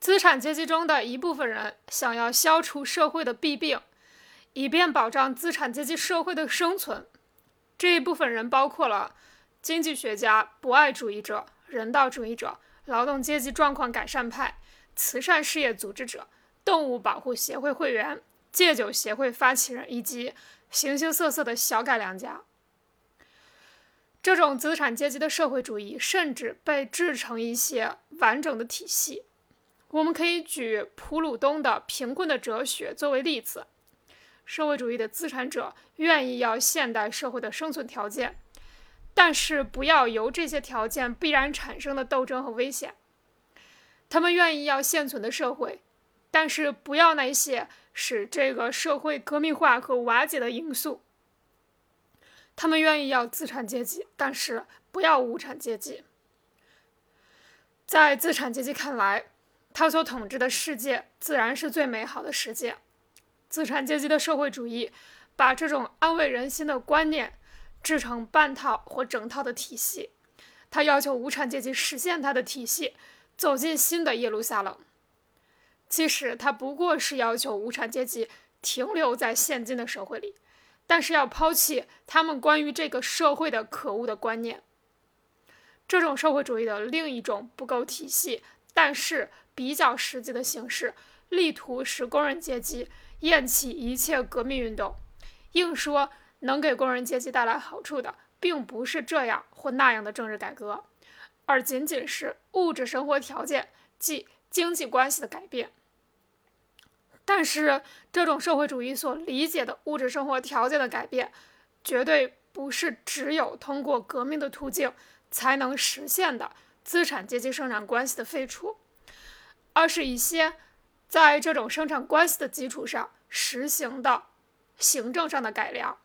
资产阶级中的一部分人想要消除社会的弊病，以便保障资产阶级社会的生存。这一部分人包括了经济学家、博爱主义者、人道主义者、劳动阶级状况改善派、慈善事业组织者、动物保护协会会员、戒酒协会发起人以及形形色色的小改良家。这种资产阶级的社会主义甚至被制成一些完整的体系。我们可以举普鲁东的《贫困的哲学》作为例子。社会主义的资产者愿意要现代社会的生存条件，但是不要由这些条件必然产生的斗争和危险。他们愿意要现存的社会，但是不要那些使这个社会革命化和瓦解的因素。他们愿意要资产阶级，但是不要无产阶级。在资产阶级看来，他所统治的世界自然是最美好的世界。资产阶级的社会主义把这种安慰人心的观念制成半套或整套的体系。他要求无产阶级实现他的体系，走进新的耶路撒冷。其实他不过是要求无产阶级停留在现今的社会里。但是要抛弃他们关于这个社会的可恶的观念。这种社会主义的另一种不够体系，但是比较实际的形式，力图使工人阶级厌弃一切革命运动，硬说能给工人阶级带来好处的，并不是这样或那样的政治改革，而仅仅是物质生活条件即经济关系的改变。但是，这种社会主义所理解的物质生活条件的改变，绝对不是只有通过革命的途径才能实现的资产阶级生产关系的废除，而是一些在这种生产关系的基础上实行的行政上的改良，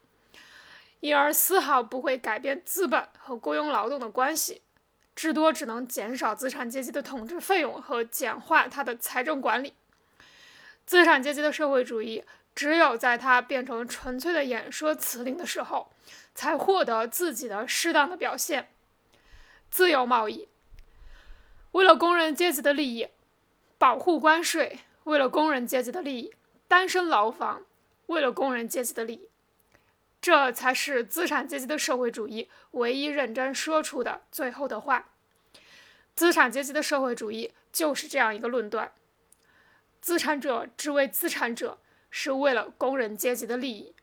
因而丝毫不会改变资本和雇佣劳动的关系，至多只能减少资产阶级的统治费用和简化它的财政管理。资产阶级的社会主义，只有在它变成纯粹的演说辞令的时候，才获得自己的适当的表现。自由贸易，为了工人阶级的利益；保护关税，为了工人阶级的利益；单身牢房，为了工人阶级的利益。这才是资产阶级的社会主义唯一认真说出的最后的话。资产阶级的社会主义就是这样一个论断。资产者之为资产者，是为了工人阶级的利益。